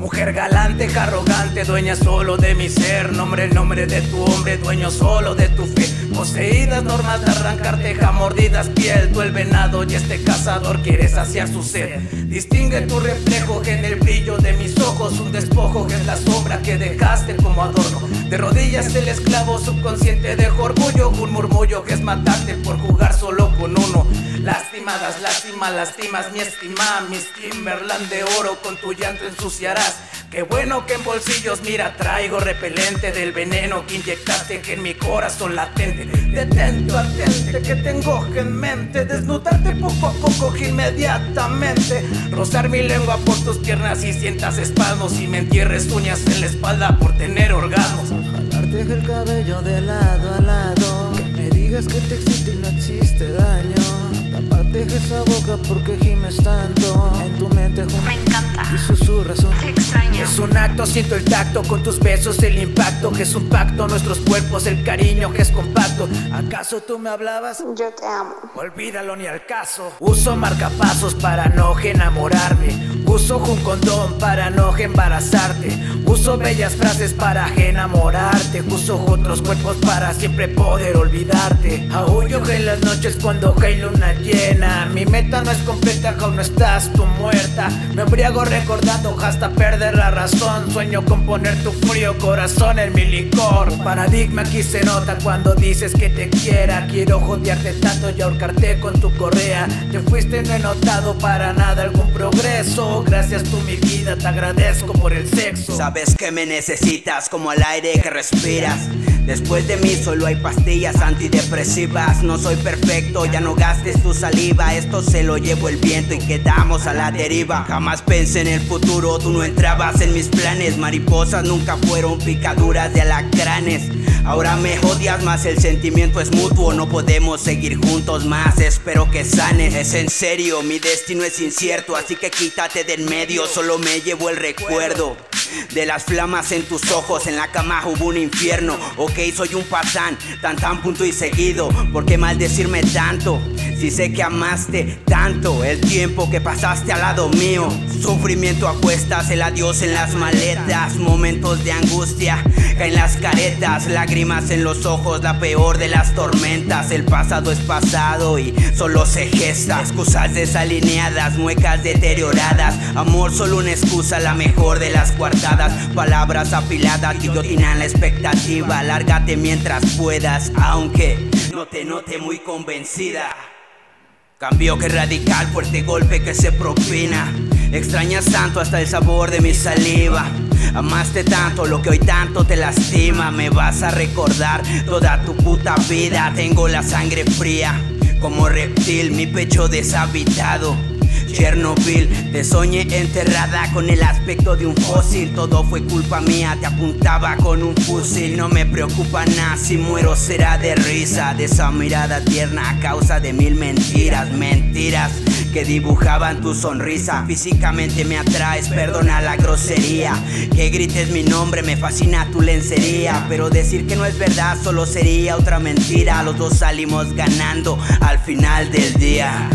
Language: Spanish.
Mujer galante, arrogante, dueña solo de mi ser. Nombre, el nombre de tu hombre, dueño solo de tu fe. Poseídas normas de arrancarte mordidas piel. Tú venado y este cazador quiere saciar su sed. Distingue tu reflejo en el brillo de mis ojos. Un despojo que es la sombra que dejaste como adorno. De rodillas el esclavo subconsciente dejo orgullo. Un murmullo que es matarte por jugar solo. Lastimadas, lástimas, lastimas mi estima, mis Timberland de oro con tu llanto ensuciarás. Qué bueno que en bolsillos, mira, traigo repelente del veneno que inyectaste que en mi corazón latente. Detento, atente, que tengo en mente. Desnudarte poco a poco, inmediatamente. Rozar mi lengua por tus piernas y sientas espasmos. Y me entierres uñas en la espalda por tener orgasmos. Jalarte el cabello de lado a lado. Que me digas que te existe y no existe daño. Esa boca porque gimes tanto. En tu mente Me encanta. Y susurras un es un acto, siento el tacto con tus besos, el impacto que es un pacto, nuestros cuerpos, el cariño que es compacto. ¿Acaso tú me hablabas? Yo te amo. Olvídalo ni al caso. Uso marcapasos para no enamorarme. Uso un condón para no embarazarte. Uso bellas frases para enamorarte. Uso otros cuerpos para siempre poder olvidarte. Aullo en las noches cuando hay luna llena. Mi meta no es completa, aún no estás tú muerta. Me embriago recordando hasta perder la razón. Sueño con poner tu frío corazón en mi licor. Paradigma aquí se nota cuando dices que te quiera. Quiero jodearte tanto y ahorcarte con tu correa. Te fuiste, no he notado para nada algún progreso. Gracias tú, mi vida, te agradezco por el sexo. Sabes que me necesitas como el aire que respiras. Después de mí solo hay pastillas antidepresivas. No soy perfecto, ya no gastes tu saliva. Esto se lo llevo el viento y quedamos a la deriva. Jamás pensé en el futuro, tú no entrabas en mis planes. Mariposas nunca fueron picaduras de alacranes. Ahora me odias más, el sentimiento es mutuo. No podemos seguir juntos más, espero que sanes. Es en serio, mi destino es incierto, así que quítate de en medio. Solo me llevo el recuerdo. De las flamas en tus ojos, en la cama hubo un infierno. Ok, soy un patán, tan tan punto y seguido. ¿Por qué maldecirme tanto? Si sé que amaste tanto el tiempo que pasaste al lado mío. Sufrimiento a cuestas, el adiós en las maletas. Momentos de angustia, caen las caretas. Lágrimas en los ojos, la peor de las tormentas. El pasado es pasado y solo se gesta. Excusas desalineadas, muecas deterioradas. Amor solo una excusa, la mejor de las cuartas palabras afiladas, guillotinan la expectativa. Mientras puedas, aunque no te note muy convencida. Cambio que radical, fuerte golpe que se propina. Extrañas tanto hasta el sabor de mi saliva. Amaste tanto lo que hoy tanto te lastima. Me vas a recordar toda tu puta vida. Tengo la sangre fría como reptil, mi pecho deshabitado. Chernobyl. Te soñé enterrada con el aspecto de un fósil. Todo fue culpa mía, te apuntaba con un fusil. No me preocupa nada, si muero será de risa. De esa mirada tierna a causa de mil mentiras, mentiras que dibujaban tu sonrisa. Físicamente me atraes, perdona la grosería. Que grites mi nombre, me fascina tu lencería. Pero decir que no es verdad solo sería otra mentira. Los dos salimos ganando al final del día.